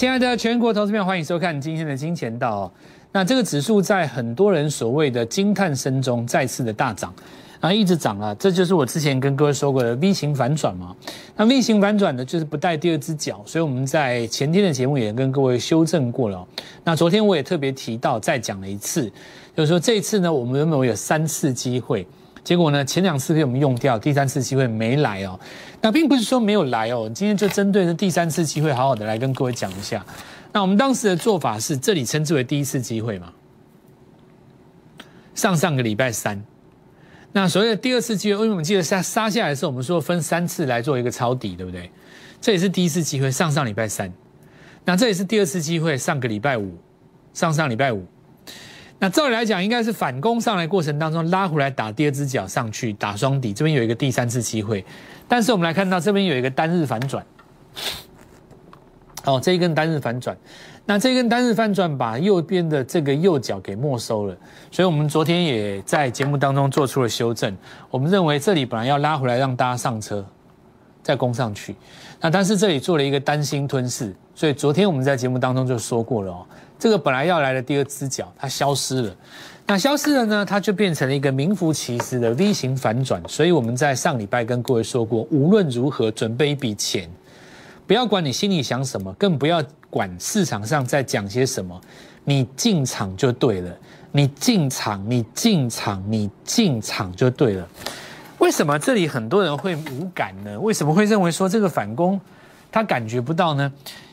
亲爱的全国投资朋友，欢迎收看今天的金钱道。那这个指数在很多人所谓的惊叹声中再次的大涨，啊，一直涨啊，这就是我之前跟各位说过的 V 型反转嘛。那 V 型反转呢，就是不带第二只脚，所以我们在前天的节目也跟各位修正过了。那昨天我也特别提到，再讲了一次，就是说这一次呢，我们原本有三次机会。结果呢？前两次被我们用掉，第三次机会没来哦。那并不是说没有来哦，今天就针对这第三次机会，好好的来跟各位讲一下。那我们当时的做法是，这里称之为第一次机会嘛。上上个礼拜三，那所谓的第二次机会，因为我们记得杀杀下来的时候，我们说分三次来做一个抄底，对不对？这也是第一次机会，上上礼拜三。那这也是第二次机会，上个礼拜五，上上礼拜五。那照理来讲，应该是反攻上来过程当中拉回来打第二只脚上去打双底，这边有一个第三次机会，但是我们来看到这边有一个单日反转，哦，这一根单日反转，那这根单日反转把右边的这个右脚给没收了，所以我们昨天也在节目当中做出了修正，我们认为这里本来要拉回来让大家上车，再攻上去，那但是这里做了一个单星吞噬，所以昨天我们在节目当中就说过了哦。这个本来要来的第二只脚，它消失了。那消失了呢？它就变成了一个名副其实的 V 型反转。所以我们在上礼拜跟各位说过，无论如何准备一笔钱，不要管你心里想什么，更不要管市场上在讲些什么，你进场就对了。你进场，你进场，你进场就对了。为什么这里很多人会无感呢？为什么会认为说这个反攻他感觉不到呢？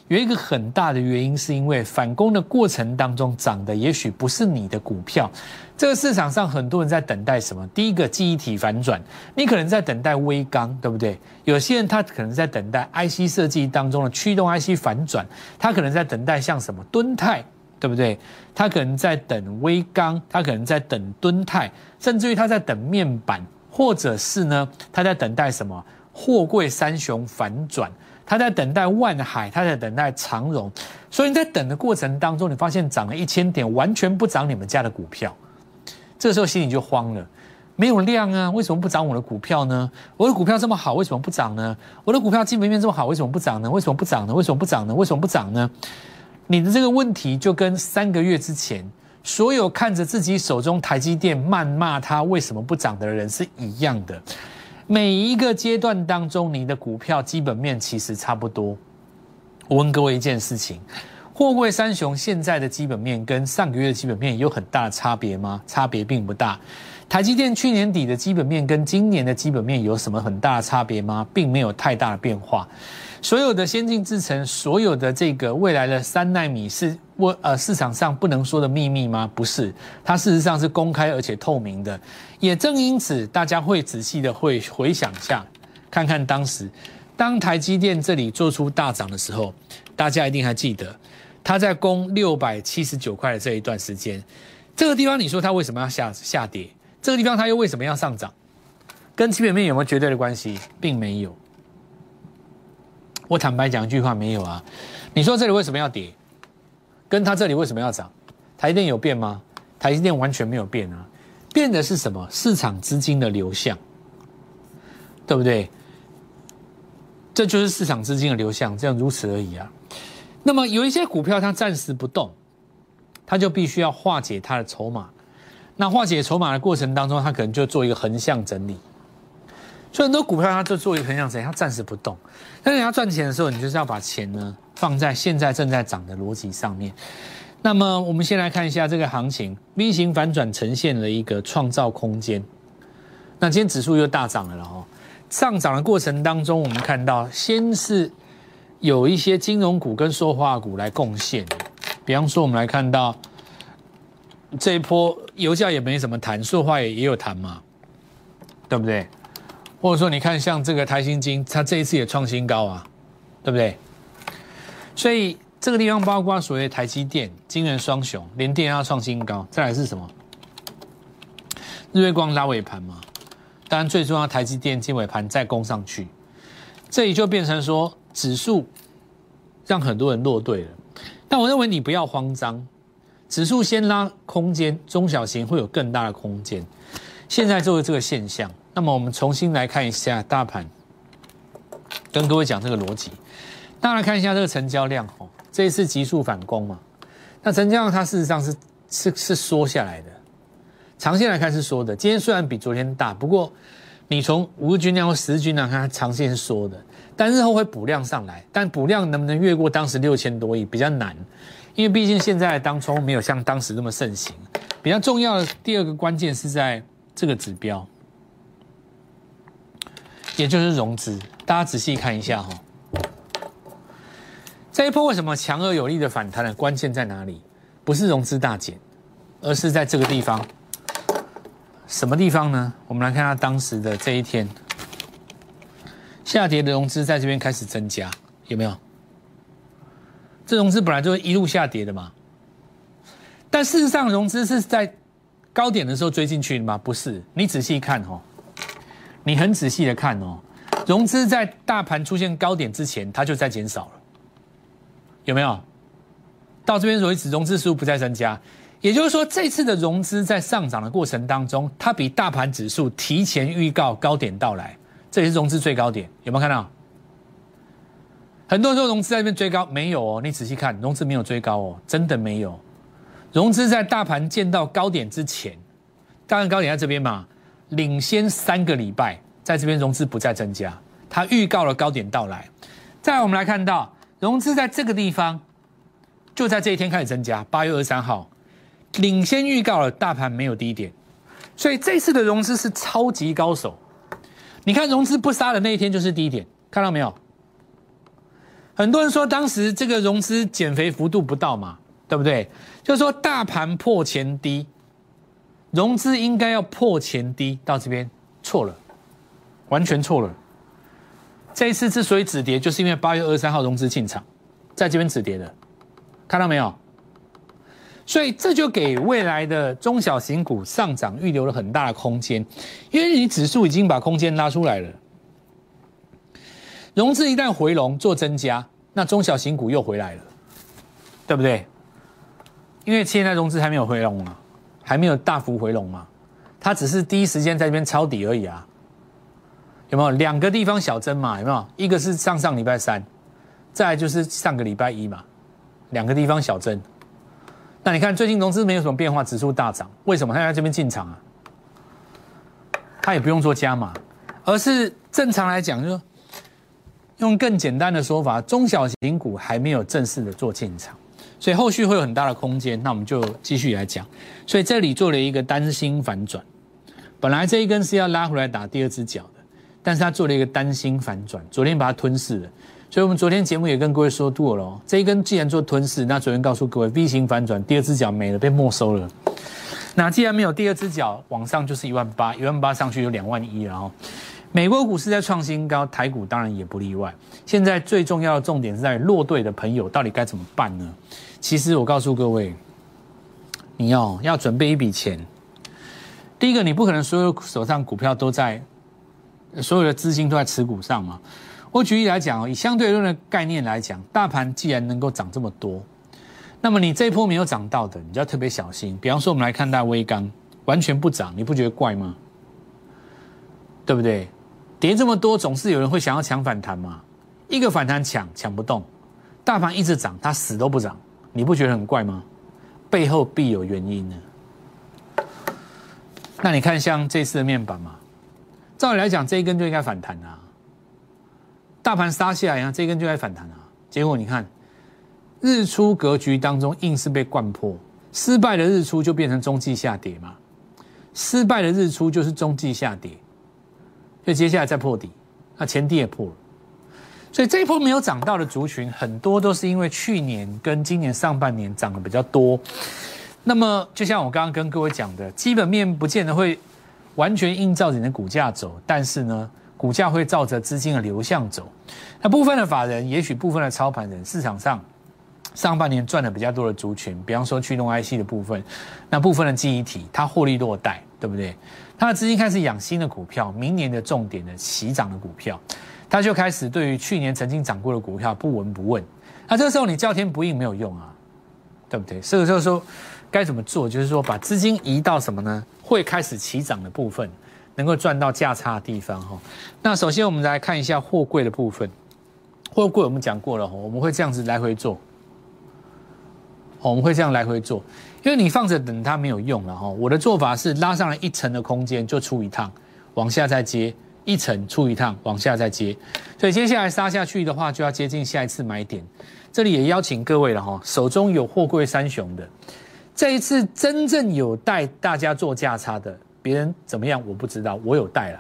有一个很大的原因，是因为反攻的过程当中涨的也许不是你的股票。这个市场上很多人在等待什么？第一个记忆体反转，你可能在等待微钢，对不对？有些人他可能在等待 IC 设计当中的驱动 IC 反转，他可能在等待像什么敦泰，对不对？他可能在等微钢，他可能在等敦泰，甚至于他在等面板，或者是呢，他在等待什么？货柜三雄反转。他在等待万海，他在等待长荣，所以你在等的过程当中，你发现涨了一千点，完全不涨你们家的股票，这时候心里就慌了，没有量啊，为什么不涨我的股票呢？我的股票这么好，为什么不涨呢？我的股票基本面这么好，为什么不涨呢？为什么不涨呢？为什么不涨呢？为什么不涨呢？你的这个问题就跟三个月之前所有看着自己手中台积电谩骂他为什么不涨的人是一样的。每一个阶段当中，你的股票基本面其实差不多。我问各位一件事情：货柜三雄现在的基本面跟上个月的基本面有很大的差别吗？差别并不大。台积电去年底的基本面跟今年的基本面有什么很大的差别吗？并没有太大的变化。所有的先进制程，所有的这个未来的三纳米是我呃市场上不能说的秘密吗？不是，它事实上是公开而且透明的。也正因此，大家会仔细的会回想一下，看看当时当台积电这里做出大涨的时候，大家一定还记得，它在攻六百七十九块的这一段时间，这个地方你说它为什么要下下跌？这个地方它又为什么要上涨？跟基本面有没有绝对的关系？并没有。我坦白讲一句话，没有啊。你说这里为什么要跌？跟它这里为什么要涨？台积电有变吗？台积电完全没有变啊。变的是什么？市场资金的流向，对不对？这就是市场资金的流向，这样如此而已啊。那么有一些股票它暂时不动，它就必须要化解它的筹码。那化解筹码的过程当中，它可能就做一个横向整理。所以很多股票它就做一个横向整理，它暂时不动。但是你要赚钱的时候，你就是要把钱呢放在现在正在涨的逻辑上面。那么我们先来看一下这个行情，V 型反转呈现了一个创造空间。那今天指数又大涨了了哦。上涨的过程当中，我们看到先是有一些金融股跟塑化股来贡献。比方说，我们来看到这一波油价也没什么谈，塑化也也有谈嘛，对不对？或者说，你看像这个台新金，它这一次也创新高啊，对不对？所以这个地方包括所谓台积电、金元双雄，连电要创新高，再来是什么？日月光拉尾盘嘛。当然最重要，台积电金尾盘再攻上去，这里就变成说指数让很多人落队了。但我认为你不要慌张，指数先拉空间，中小型会有更大的空间。现在就是这个现象。那么我们重新来看一下大盘，跟各位讲这个逻辑。大家来看一下这个成交量哦，这一次急速反攻嘛。那成交量它事实上是是是缩下来的，长线来看是缩的。今天虽然比昨天大，不过你从五日均量或十日均量看，它长线是缩的。但日后会补量上来，但补量能不能越过当时六千多亿比较难，因为毕竟现在当冲没有像当时那么盛行。比较重要的第二个关键是在这个指标，也就是融资。大家仔细看一下哈，这一波为什么强而有力的反弹的关键在哪里？不是融资大减，而是在这个地方。什么地方呢？我们来看下当时的这一天，下跌的融资在这边开始增加，有没有？这融资本来就是一路下跌的嘛。但事实上，融资是在高点的时候追进去的吗？不是，你仔细看哦，你很仔细的看哦，融资在大盘出现高点之前，它就在减少了，有没有？到这边为止，融资数不再增加，也就是说，这次的融资在上涨的过程当中，它比大盘指数提前预告高点到来，这也是融资最高点，有没有看到？很多人说融资在那边追高，没有哦，你仔细看，融资没有追高哦，真的没有。融资在大盘见到高点之前，当然高点在这边嘛，领先三个礼拜，在这边融资不再增加，它预告了高点到来。再我们来看到融资在这个地方。就在这一天开始增加，八月二十三号，领先预告了大盘没有低点，所以这次的融资是超级高手。你看融资不杀的那一天就是低点，看到没有？很多人说当时这个融资减肥幅度不到嘛，对不对？就是说大盘破前低，融资应该要破前低到这边，错了，完全错了。这一次之所以止跌，就是因为八月二十三号融资进场，在这边止跌的。看到没有？所以这就给未来的中小型股上涨预留了很大的空间，因为你指数已经把空间拉出来了。融资一旦回笼做增加，那中小型股又回来了，对不对？因为现在融资还没有回笼啊，还没有大幅回笼嘛，它只是第一时间在这边抄底而已啊。有没有两个地方小增嘛？有没有？一个是上上礼拜三，再就是上个礼拜一嘛。两个地方小增，那你看最近融资没有什么变化，指数大涨，为什么？他在这边进场啊，他也不用做加码，而是正常来讲，就用更简单的说法，中小型股还没有正式的做进场，所以后续会有很大的空间。那我们就继续来讲，所以这里做了一个单星反转，本来这一根是要拉回来打第二只脚的，但是他做了一个单星反转，昨天把它吞噬了。所以，我们昨天节目也跟各位说过了，这一根既然做吞噬，那昨天告诉各位 V 型反转，第二只脚没了，被没收了。那既然没有第二只脚，往上就是一万八，一万八上去有两万一了哦。美国股市在创新高，台股当然也不例外。现在最重要的重点是在落队的朋友到底该怎么办呢？其实我告诉各位，你要要准备一笔钱。第一个，你不可能所有手上股票都在，所有的资金都在持股上嘛。我举例来讲哦，以相对论的概念来讲，大盘既然能够涨这么多，那么你这一波没有涨到的，你就要特别小心。比方说，我们来看大微钢完全不涨，你不觉得怪吗？对不对？跌这么多，总是有人会想要抢反弹嘛。一个反弹抢抢不动，大盘一直涨，它死都不涨，你不觉得很怪吗？背后必有原因呢。那你看像这次的面板嘛，照理来讲，这一根就应该反弹啊。大盘杀下来啊，这根就在反弹啊。结果你看，日出格局当中硬是被灌破，失败的日出就变成中继下跌嘛。失败的日出就是中继下跌，所以接下来再破底，那前低也破了。所以这一波没有涨到的族群，很多都是因为去年跟今年上半年涨得比较多。那么就像我刚刚跟各位讲的，基本面不见得会完全映照你的股价走，但是呢。股价会照着资金的流向走，那部分的法人，也许部分的操盘人，市场上上半年赚的比较多的族群，比方说驱动 IC 的部分，那部分的记忆体，它获利落袋，对不对？它的资金开始养新的股票，明年的重点的起涨的股票，它就开始对于去年曾经涨过的股票不闻不问。那这个时候你叫天不应没有用啊，对不对？所以就是说该怎么做，就是说把资金移到什么呢？会开始起涨的部分。能够赚到价差的地方哈，那首先我们来看一下货柜的部分。货柜我们讲过了，我们会这样子来回做，我们会这样来回做，因为你放着等它没有用了哈。我的做法是拉上来一层的空间就出一趟，往下再接一层出一趟，往下再接，所以接下来杀下去的话就要接近下一次买点。这里也邀请各位了哈，手中有货柜三雄的，这一次真正有带大家做价差的，别人怎么样我不知道，我有带了。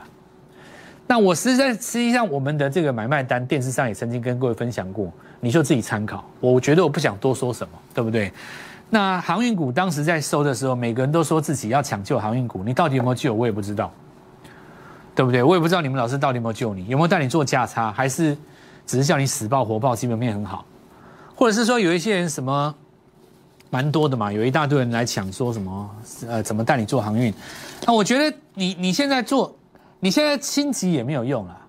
那我实在实际上我们的这个买卖单，电视上也曾经跟各位分享过。你就自己参考，我觉得我不想多说什么，对不对？那航运股当时在收的时候，每个人都说自己要抢救航运股，你到底有没有救？我也不知道，对不对？我也不知道你们老师到底有没有救你，有没有带你做价差，还是只是叫你死抱活抱，基本面很好，或者是说有一些人什么蛮多的嘛，有一大堆人来抢，说什么呃怎么带你做航运？那我觉得你你现在做，你现在心急也没有用啊。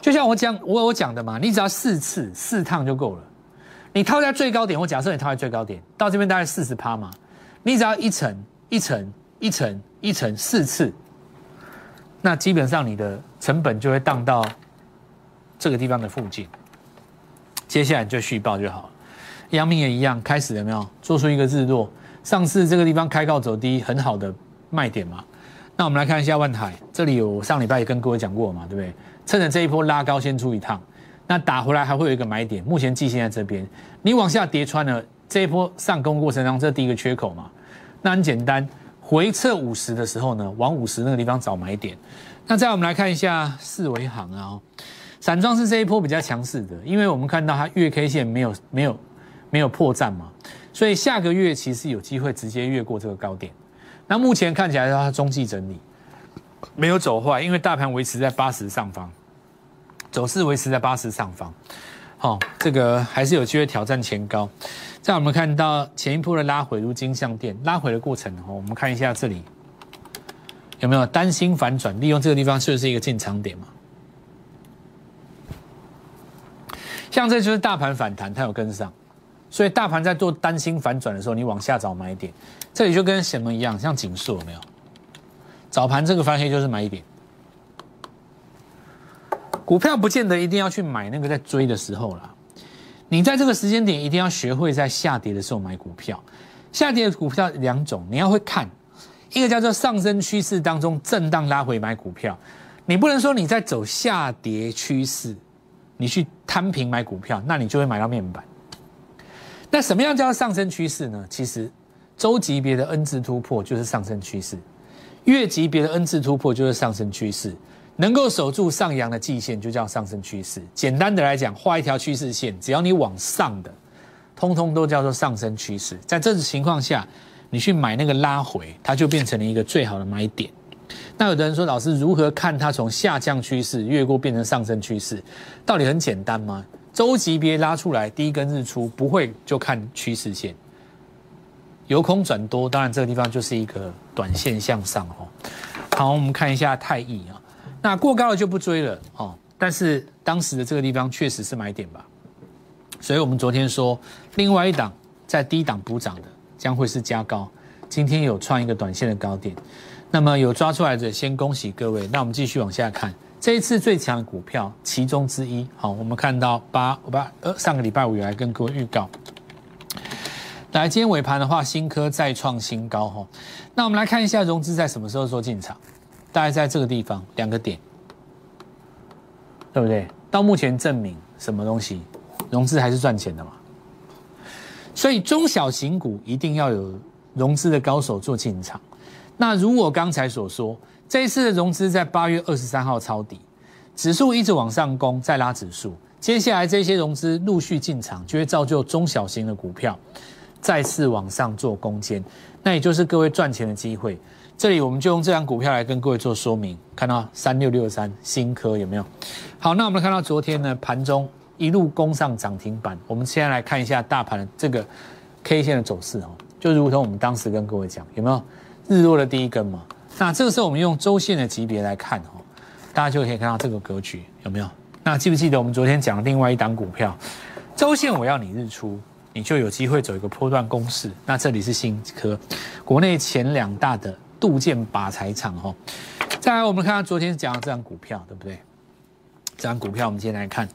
就像我讲，我我讲的嘛，你只要四次四趟就够了。你套在最高点，我假设你套在最高点，到这边大概四十趴嘛，你只要一层一层一层一层四次，那基本上你的成本就会荡到这个地方的附近。接下来就续报就好了。阳明也一样，开始了没有？做出一个日落，上次这个地方开高走低，很好的卖点嘛。那我们来看一下万海，这里有上礼拜也跟各位讲过嘛，对不对？趁着这一波拉高先出一趟，那打回来还会有一个买点。目前季线在这边，你往下跌穿了这一波上攻过程当中，这第一个缺口嘛。那很简单，回撤五十的时候呢，往五十那个地方找买点。那再我们来看一下四维行啊，散装是这一波比较强势的，因为我们看到它月 K 线没有没有没有破绽嘛，所以下个月其实有机会直接越过这个高点。那目前看起来的话它中继整理没有走坏，因为大盘维持在八十上方。走势维持在八十上方，好，这个还是有机会挑战前高。在我们看到前一波的拉回，如金相店拉回的过程，哦，我们看一下这里有没有担心反转，利用这个地方是不是一个进场点嘛？像这就是大盘反弹，它有跟上，所以大盘在做担心反转的时候，你往下找买点，这里就跟什么一样，像锦数有没有？早盘这个翻黑就是买点。股票不见得一定要去买那个在追的时候啦，你在这个时间点一定要学会在下跌的时候买股票。下跌的股票两种，你要会看，一个叫做上升趋势当中震荡拉回买股票，你不能说你在走下跌趋势，你去摊平买股票，那你就会买到面板。那什么样叫做上升趋势呢？其实周级别的 N 字突破就是上升趋势，月级别的 N 字突破就是上升趋势。能够守住上扬的季线，就叫上升趋势。简单的来讲，画一条趋势线，只要你往上的，通通都叫做上升趋势。在这种情况下，你去买那个拉回，它就变成了一个最好的买点。那有的人说，老师如何看它从下降趋势越过变成上升趋势？道理很简单吗？周级别拉出来第一根日出，不会就看趋势线，由空转多，当然这个地方就是一个短线向上哦。好，我们看一下太易啊。那过高了就不追了哦，但是当时的这个地方确实是买点吧，所以我们昨天说，另外一档在低档补涨的将会是加高，今天有创一个短线的高点，那么有抓出来的先恭喜各位，那我们继续往下看，这一次最强的股票其中之一，好，我们看到八八呃上个礼拜五有来跟各位预告，来今天尾盘的话，新科再创新高哈，那我们来看一下融资在什么时候做进场。大概在这个地方两个点，对不对？到目前证明什么东西，融资还是赚钱的嘛。所以中小型股一定要有融资的高手做进场。那如我刚才所说，这一次的融资在八月二十三号抄底，指数一直往上攻，再拉指数，接下来这些融资陆续进场，就会造就中小型的股票再次往上做攻坚，那也就是各位赚钱的机会。这里我们就用这张股票来跟各位做说明，看到三六六三新科有没有？好，那我们看到昨天呢盘中一路攻上涨停板，我们现在来看一下大盘的这个 K 线的走势哦，就如同我们当时跟各位讲，有没有日落的第一根嘛？那这个时候我们用周线的级别来看哦，大家就可以看到这个格局有没有？那记不记得我们昨天讲的另外一档股票，周线我要你日出，你就有机会走一个波段攻势。那这里是新科，国内前两大的。杜建拔财厂哈，再来我们看看昨天讲的这张股票，对不对？这张股票我们今天来看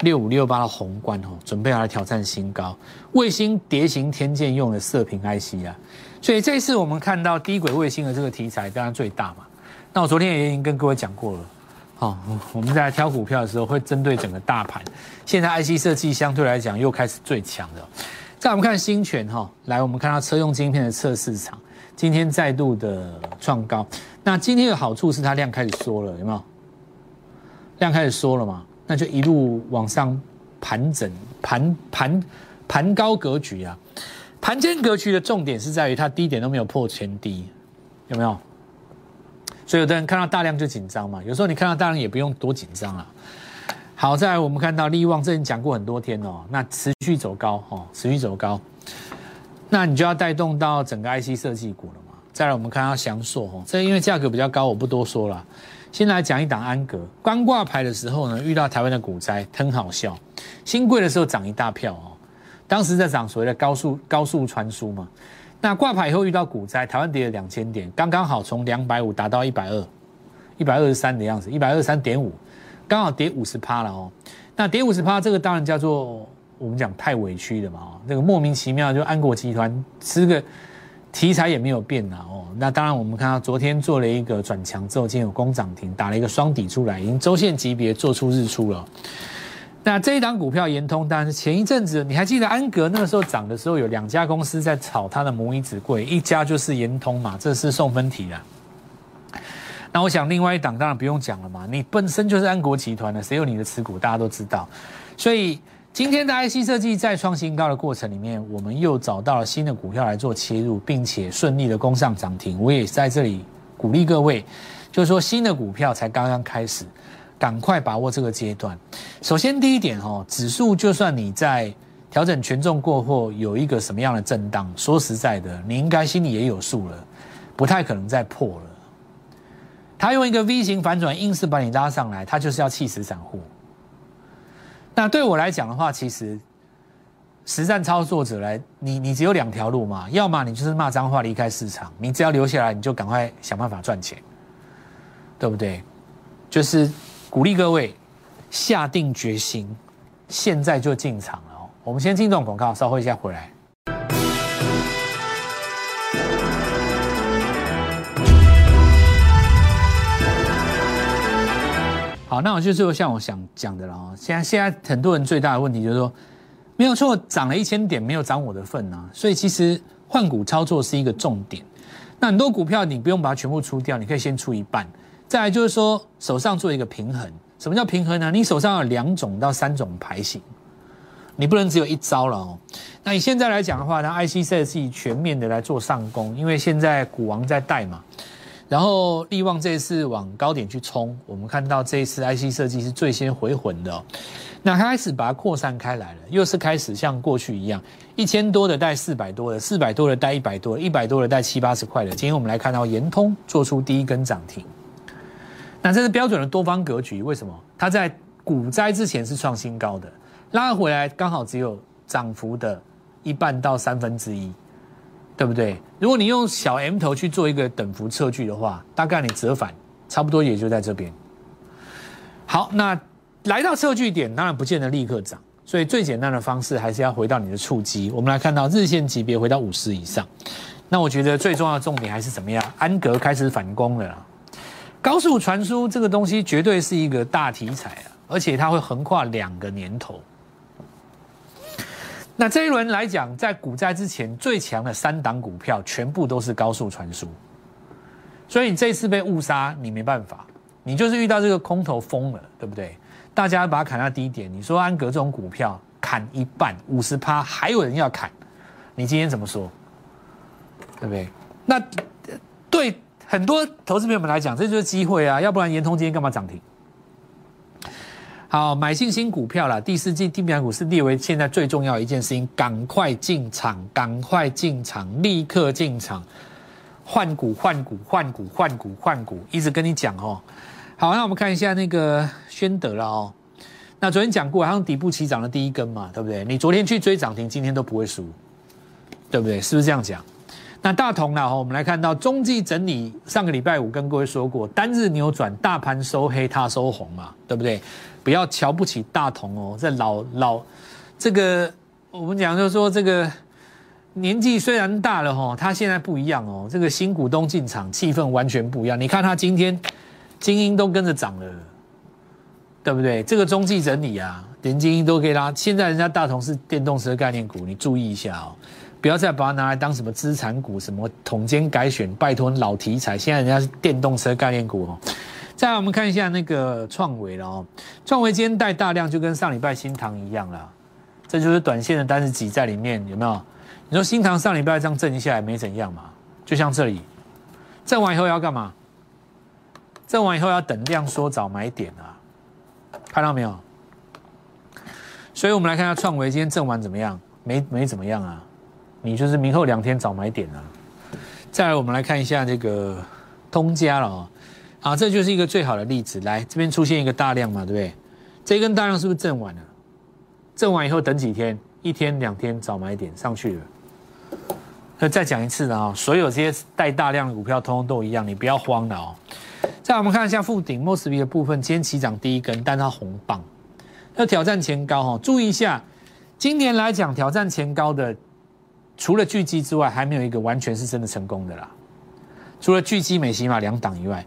六五六八的宏观哦，准备要来挑战新高，卫星蝶形天线用的射频 IC 啊，所以这次我们看到低轨卫星的这个题材当然最大嘛。那我昨天也已经跟各位讲过了，好，我们在挑股票的时候会针对整个大盘，现在 IC 设计相对来讲又开始最强的。再我们看新权哈，来我们看到车用晶片的测试场，今天再度的创高。那今天的好处是它量开始缩了，有没有？量开始缩了嘛？那就一路往上盘整，盘盘盘高格局啊。盘间格局的重点是在于它低点都没有破前低，有没有？所以有的人看到大量就紧张嘛，有时候你看到大量也不用多紧张啊。好在我们看到利旺，这已经讲过很多天哦，那持续走高哦，持续走高，那你就要带动到整个 IC 设计股了嘛。再来我们看到翔硕哦，这因为价格比较高，我不多说了。先来讲一档安格，刚挂牌的时候呢，遇到台湾的股灾，很好笑。新贵的时候涨一大票哦，当时在涨所谓的高速高速传输嘛。那挂牌以后遇到股灾，台湾跌了两千点，刚刚好从两百五达到一百二，一百二十三的样子，一百二十三点五。刚好跌五十趴了哦，那跌五十趴，这个当然叫做我们讲太委屈了嘛哦，那个莫名其妙就安国集团这个题材也没有变呐哦，那当然我们看到昨天做了一个转强之后，今天有攻涨停，打了一个双底出来，已经周线级别做出日出了。那这一档股票延通，当然是前一阵子你还记得安格那个时候涨的时候，有两家公司在炒它的母以子贵，一家就是延通嘛，这是送分题的。那我想，另外一档当然不用讲了嘛，你本身就是安国集团的，谁有你的持股，大家都知道。所以今天的 IC 设计在创新高的过程里面，我们又找到了新的股票来做切入，并且顺利的攻上涨停。我也在这里鼓励各位，就是说新的股票才刚刚开始，赶快把握这个阶段。首先第一点哦，指数就算你在调整权重过后有一个什么样的震荡，说实在的，你应该心里也有数了，不太可能再破了。他用一个 V 型反转，硬是把你拉上来，他就是要气死散户。那对我来讲的话，其实实战操作者来，你你只有两条路嘛，要么你就是骂脏话离开市场，你只要留下来，你就赶快想办法赚钱，对不对？就是鼓励各位下定决心，现在就进场了哦。我们先进这种广告，稍后一下回来。好，那我就是像我想讲的了哦。现在现在很多人最大的问题就是说，没有错，涨了一千点，没有涨我的份啊。所以其实换股操作是一个重点。那很多股票你不用把它全部出掉，你可以先出一半。再来就是说，手上做一个平衡。什么叫平衡呢？你手上有两种到三种牌型，你不能只有一招了哦。那你现在来讲的话，那 IC 设计全面的来做上攻，因为现在股王在带嘛。然后利旺这一次往高点去冲，我们看到这一次 IC 设计是最先回魂的，那开始把它扩散开来了，又是开始像过去一样，一千多的带四百多的，四百多的带一百多，一百多的带七八十块的。今天我们来看到延通做出第一根涨停，那这是标准的多方格局。为什么？它在股灾之前是创新高的，拉回来刚好只有涨幅的一半到三分之一。对不对？如果你用小 M 头去做一个等幅测距的话，大概你折返差不多也就在这边。好，那来到测距点，当然不见得立刻涨，所以最简单的方式还是要回到你的触基。我们来看到日线级别回到五十以上。那我觉得最重要的重点还是怎么样？安格开始反攻了。高速传输这个东西绝对是一个大题材啊，而且它会横跨两个年头。那这一轮来讲，在股灾之前最强的三档股票，全部都是高速传输，所以你这次被误杀，你没办法，你就是遇到这个空头疯了，对不对？大家把它砍到低点，你说安格这种股票砍一半五十趴，还有人要砍，你今天怎么说？对不对？那对很多投资朋友们来讲，这就是机会啊，要不然延通今天干嘛涨停？好，买信心股票了。第四季地表股是列为现在最重要一件事情，赶快进场，赶快进场，立刻进场，换股，换股，换股，换股，换股，一直跟你讲哦。好，那我们看一下那个宣德了哦。那昨天讲过，它用底部起涨的第一根嘛，对不对？你昨天去追涨停，今天都不会输，对不对？是不是这样讲？那大同呢？我们来看到中继整理，上个礼拜五跟各位说过，单日扭转，大盘收黑，它收红嘛，对不对？不要瞧不起大同哦，这老老这个我们讲就是说这个年纪虽然大了哈，他现在不一样哦，这个新股东进场，气氛完全不一样。你看他今天精英都跟着涨了，对不对？这个中继整理啊，连精英都可以拉。现在人家大同是电动车概念股，你注意一下哦。不要再把它拿来当什么资产股，什么统监改选，拜托老题材。现在人家是电动车概念股哦。再来，我们看一下那个创维了哦。创维今天带大量，就跟上礼拜新塘一样了。这就是短线的单子挤在里面，有没有？你说新塘上礼拜这样震一下来没怎样嘛？就像这里，震完以后要干嘛？震完以后要等量缩找买点啊，看到没有？所以我们来看一下创维今天震完怎么样？没没怎么样啊。你就是明后两天找买点啊！再来，我们来看一下这个通家了哦，啊，这就是一个最好的例子。来，这边出现一个大量嘛，对不对？这根大量是不是震完了？震完以后等几天？一天两天早买点上去了。那再讲一次啊，所有这些带大量的股票，通通都一样，你不要慌了哦。再我们看一下附顶 mosby 的部分，今天起涨第一根，但它红棒，要挑战前高哈。注意一下，今年来讲挑战前高的。除了巨基之外，还没有一个完全是真的成功的啦。除了巨基、美西玛两档以外，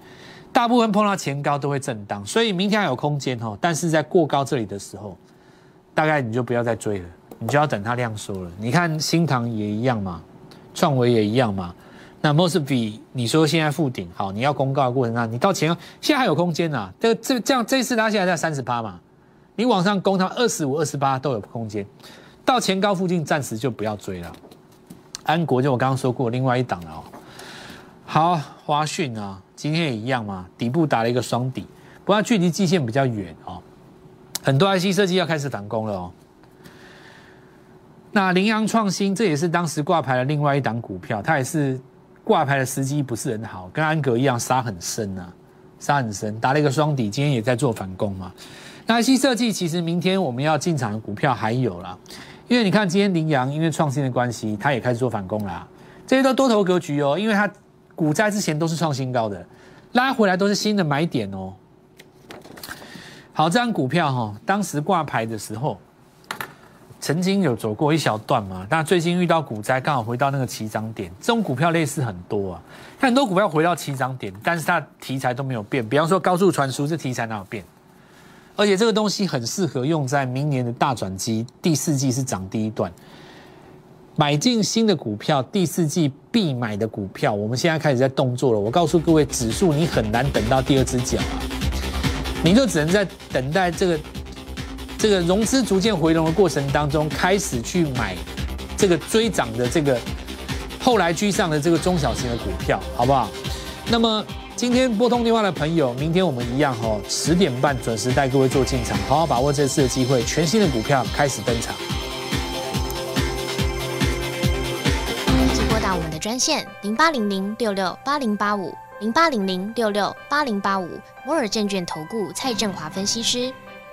大部分碰到前高都会震荡，所以明天还有空间哦。但是在过高这里的时候，大概你就不要再追了，你就要等它量缩了。你看新塘也一样嘛，创维也一样嘛。那 m o s b 你说现在附顶好，你要公告的过程中，你到前现在还有空间呐。这这这样这次拉下来在三十八嘛，你往上攻它二十五、二十八都有空间，到前高附近暂时就不要追了。安国就我刚刚说过，另外一档哦。好，华讯啊，今天也一样嘛，底部打了一个双底，不过距离季线比较远哦。很多 IC 设计要开始反攻了哦。那羚羊创新，这也是当时挂牌的另外一档股票，它也是挂牌的时机不是很好，跟安格一样杀很深啊，杀很深，打了一个双底，今天也在做反攻嘛。那 IC 设计其实明天我们要进场的股票还有啦。因为你看今天羚羊因为创新的关系，它也开始做反攻啦。这些都多头格局哦，因为它股灾之前都是创新高的，拉回来都是新的买点哦。好，这张股票哈，当时挂牌的时候，曾经有走过一小段嘛，但最近遇到股灾，刚好回到那个起涨点。这种股票类似很多啊，很多股票回到起涨点，但是它题材都没有变。比方说高速传输，这题材哪有变？而且这个东西很适合用在明年的大转机，第四季是涨第一段，买进新的股票，第四季必买的股票，我们现在开始在动作了。我告诉各位，指数你很难等到第二只脚啊，你就只能在等待这个这个融资逐渐回笼的过程当中，开始去买这个追涨的这个后来居上的这个中小型的股票，好不好？那么。今天拨通电话的朋友，明天我们一样哦，十点半准时带各位做进场，好好把握这次的机会，全新的股票开始登场。专线零八零零六六八零八五零八零零六六八零八五摩尔证券投顾蔡振华分析师。